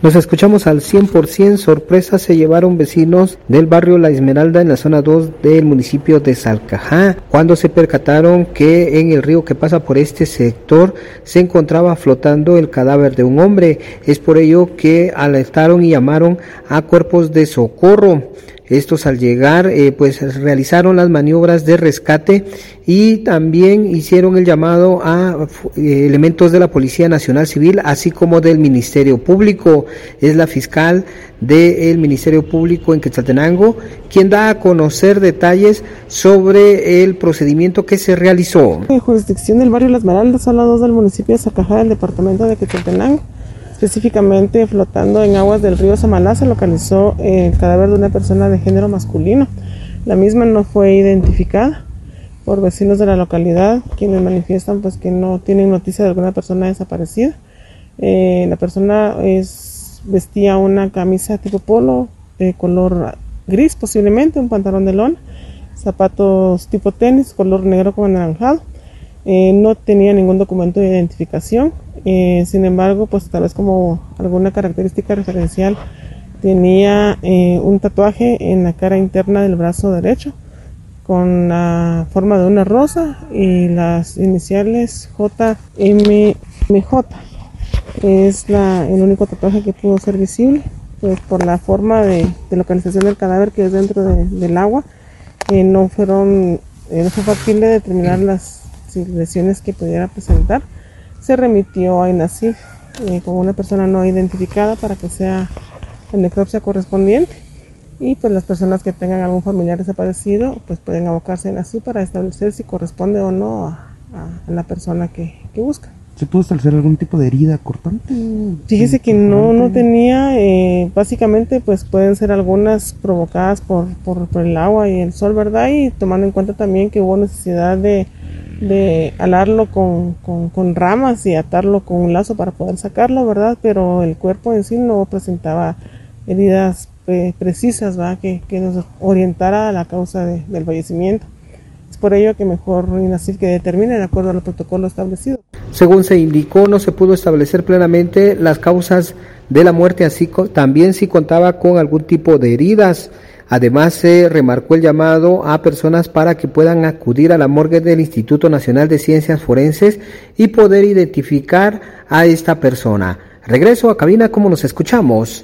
Nos escuchamos al 100%. Sorpresa se llevaron vecinos del barrio La Esmeralda en la zona 2 del municipio de Salcajá cuando se percataron que en el río que pasa por este sector se encontraba flotando el cadáver de un hombre. Es por ello que alertaron y llamaron a cuerpos de socorro. Estos al llegar eh, pues realizaron las maniobras de rescate y también hicieron el llamado a eh, elementos de la Policía Nacional Civil así como del Ministerio Público. Es la fiscal del Ministerio Público en Quetzaltenango quien da a conocer detalles sobre el procedimiento que se realizó. En jurisdicción del barrio Las Esmeraldas, son dos del municipio de Zacajá del departamento de Quetzaltenango específicamente flotando en aguas del río Samaná, se localizó el cadáver de una persona de género masculino. La misma no fue identificada por vecinos de la localidad, quienes manifiestan pues que no tienen noticia de alguna persona desaparecida. Eh, la persona es, vestía una camisa tipo polo de color gris posiblemente, un pantalón de lona, zapatos tipo tenis, color negro con anaranjado. Eh, no tenía ningún documento de identificación, eh, sin embargo, pues tal vez como alguna característica referencial, tenía eh, un tatuaje en la cara interna del brazo derecho con la forma de una rosa y las iniciales JMJ. Es la, el único tatuaje que pudo ser visible pues, por la forma de, localización del cadáver que es dentro del agua. no fueron no fue factible determinar las lesiones que pudiera presentar se remitió a INACIF eh, con una persona no identificada para que sea la necropsia correspondiente y pues las personas que tengan algún familiar desaparecido pues pueden abocarse en así para establecer si corresponde o no a, la persona que, busca. ¿Se pudo establecer algún tipo de herida cortante? Fíjese que no, no tenía, eh, básicamente pues pueden ser algunas provocadas por, por, por, el agua y el sol, ¿verdad? Y tomando en cuenta también que hubo necesidad de de alarlo con, con, ramas y atarlo con un lazo para poder sacarlo, ¿verdad? Pero el cuerpo en sí no presentaba heridas eh, precisas. Que, que, nos orientara a la causa del fallecimiento. Es por ello que mejor INACIF que determine de acuerdo al protocolo establecido. Según se indicó, no se pudo establecer plenamente las causas de la muerte, así también si contaba con algún tipo de heridas. Además, se remarcó el llamado a personas para que puedan acudir a la morgue del Instituto Nacional de Ciencias Forenses y poder identificar a esta persona. Regreso a cabina como nos escuchamos.